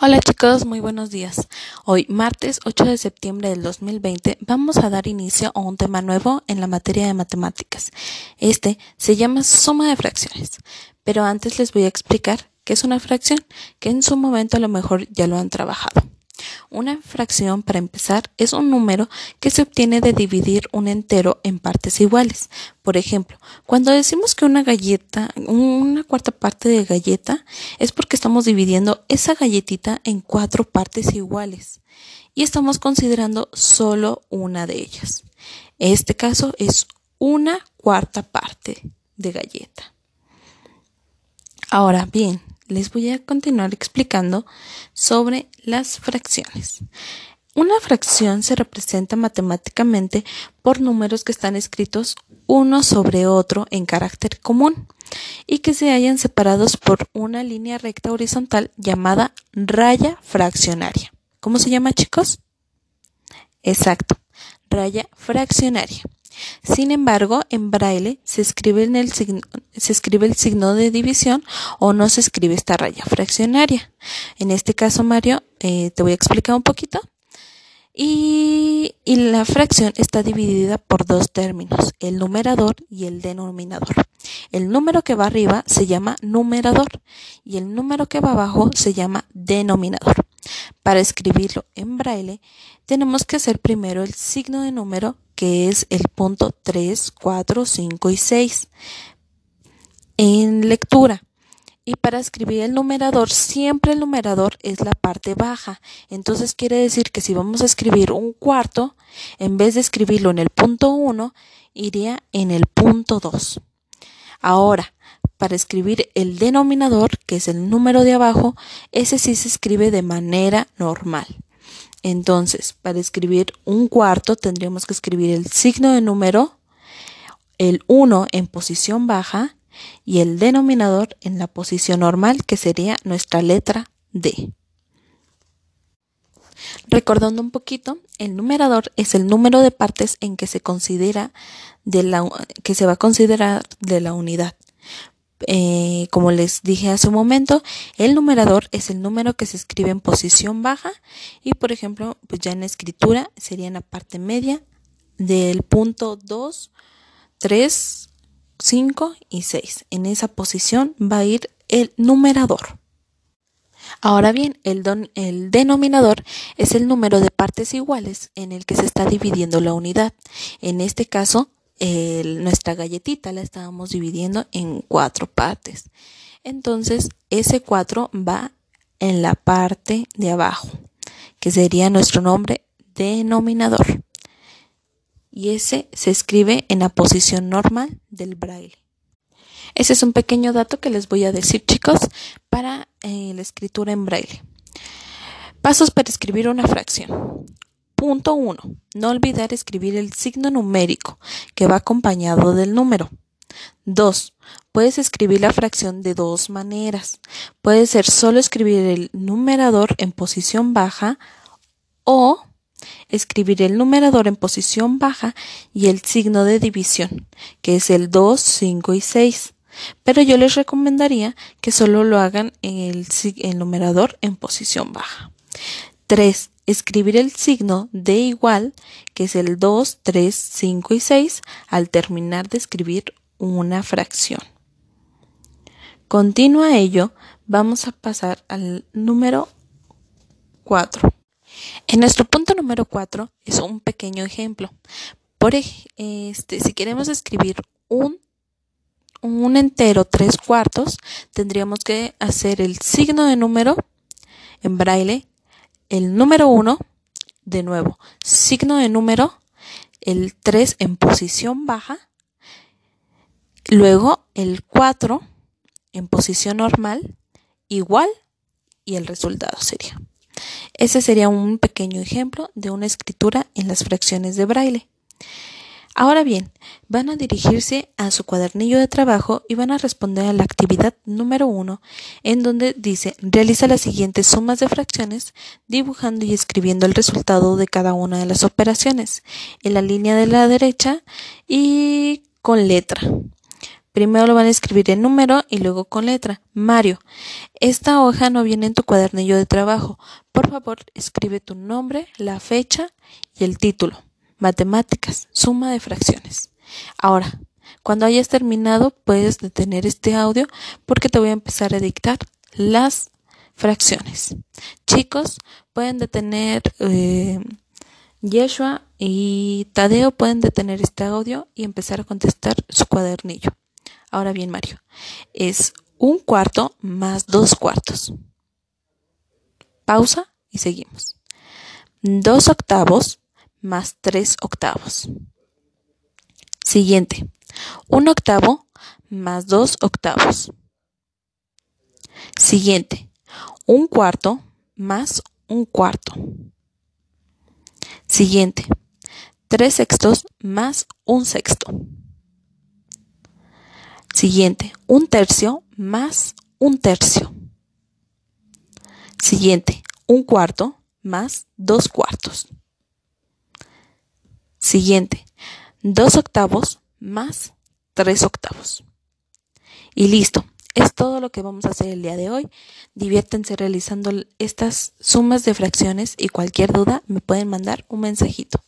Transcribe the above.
Hola chicos, muy buenos días. Hoy, martes 8 de septiembre del 2020, vamos a dar inicio a un tema nuevo en la materia de matemáticas. Este se llama suma de fracciones. Pero antes les voy a explicar qué es una fracción, que en su momento a lo mejor ya lo han trabajado. Una fracción, para empezar, es un número que se obtiene de dividir un entero en partes iguales. Por ejemplo, cuando decimos que una galleta, una cuarta parte de galleta, es porque estamos dividiendo esa galletita en cuatro partes iguales y estamos considerando solo una de ellas. Este caso es una cuarta parte de galleta. Ahora bien, les voy a continuar explicando sobre las fracciones. Una fracción se representa matemáticamente por números que están escritos uno sobre otro en carácter común y que se hayan separados por una línea recta horizontal llamada raya fraccionaria. ¿Cómo se llama, chicos? Exacto, raya fraccionaria. Sin embargo, en braille se escribe, el signo, de división o no se escribe esta raya fraccionaria. En este caso, Mario, eh, te voy a explicar un poquito. Y, la fracción está dividida por dos términos, el numerador y el denominador. El número que va arriba se llama numerador y el número que va abajo se llama denominador. Para escribirlo en braille, tenemos que hacer primero el signo de número que es el punto 3, 4, 5 y 6 en lectura. Y para escribir el numerador, siempre el numerador es la parte baja. Entonces quiere decir que si vamos a escribir un cuarto, en vez de escribirlo en el punto 1, iría en el punto 2. Ahora, para escribir el denominador, que es el número de abajo, ese sí se escribe de manera normal. Entonces, para escribir un cuarto tendríamos que escribir el signo de número, el 1 en posición baja y el denominador en la posición normal, que sería nuestra letra D. Recordando un poquito, el numerador es el número de partes en que se considera que se va a considerar de la unidad. Eh, como les dije hace un momento, el numerador es el número que se escribe en posición baja y, por ejemplo, pues ya en escritura sería en la parte media del punto 2, 3, 5 y 6. En esa posición va a ir el numerador. Ahora bien, el, el, denominador es el número de partes iguales en el que se está dividiendo la unidad. En este caso, nuestra galletita la estábamos dividiendo en cuatro partes. Entonces, ese 4 va en la parte de abajo, que sería nuestro nombre denominador. Y ese se escribe en la posición normal del braille. Ese es un pequeño dato que les voy a decir, chicos, para eh, la escritura en braille. Pasos para escribir una fracción. Punto 1. No olvidar escribir el signo numérico que va acompañado del número. 2. Puedes escribir la fracción de dos maneras. Puede ser solo escribir el numerador en posición baja o escribir el numerador en posición baja y el signo de división, que es el 2, 5 y 6. Pero yo les recomendaría que solo lo hagan en el, el numerador en posición baja. 3 escribir el signo de igual, que es el 2, 3, 5 y 6, al terminar de escribir una fracción. Continuo a ello, vamos a pasar al número 4. En nuestro punto número 4 es un pequeño ejemplo. Por este, si queremos escribir un, un entero 3 cuartos, tendríamos que hacer el signo de número en braille el número 1, de nuevo, signo de número, el 3 en posición baja, luego el 4 en posición normal, igual, y el resultado sería. Ese sería un pequeño ejemplo de una escritura en las fracciones de braille. Ahora bien, van a dirigirse a su cuadernillo de trabajo y van a responder a la actividad número uno, en donde dice realiza las siguientes sumas de fracciones, dibujando y escribiendo el resultado de cada una de las operaciones en la línea de la derecha y con letra. Primero lo van a escribir en número y luego con letra. Mario, esta hoja no viene en tu cuadernillo de trabajo. Por favor, escribe tu nombre, la fecha y el título. Matemáticas, suma de fracciones. Ahora, cuando hayas terminado, puedes detener este audio porque te voy a empezar a dictar las fracciones. Chicos, pueden detener, eh, Yeshua y Tadeo pueden detener este audio y empezar a contestar su cuadernillo. Ahora bien, Mario, es un cuarto más dos cuartos. Pausa y seguimos. Dos octavos más tres octavos. Siguiente. Un octavo más dos octavos. Siguiente. Un cuarto más un cuarto. Siguiente. Tres sextos más un sexto. Siguiente. Un tercio más un tercio. Siguiente. Un cuarto más dos cuartos. Siguiente. Dos octavos más tres octavos. Y listo. Es todo lo que vamos a hacer el día de hoy. Diviértense realizando estas sumas de fracciones y cualquier duda me pueden mandar un mensajito.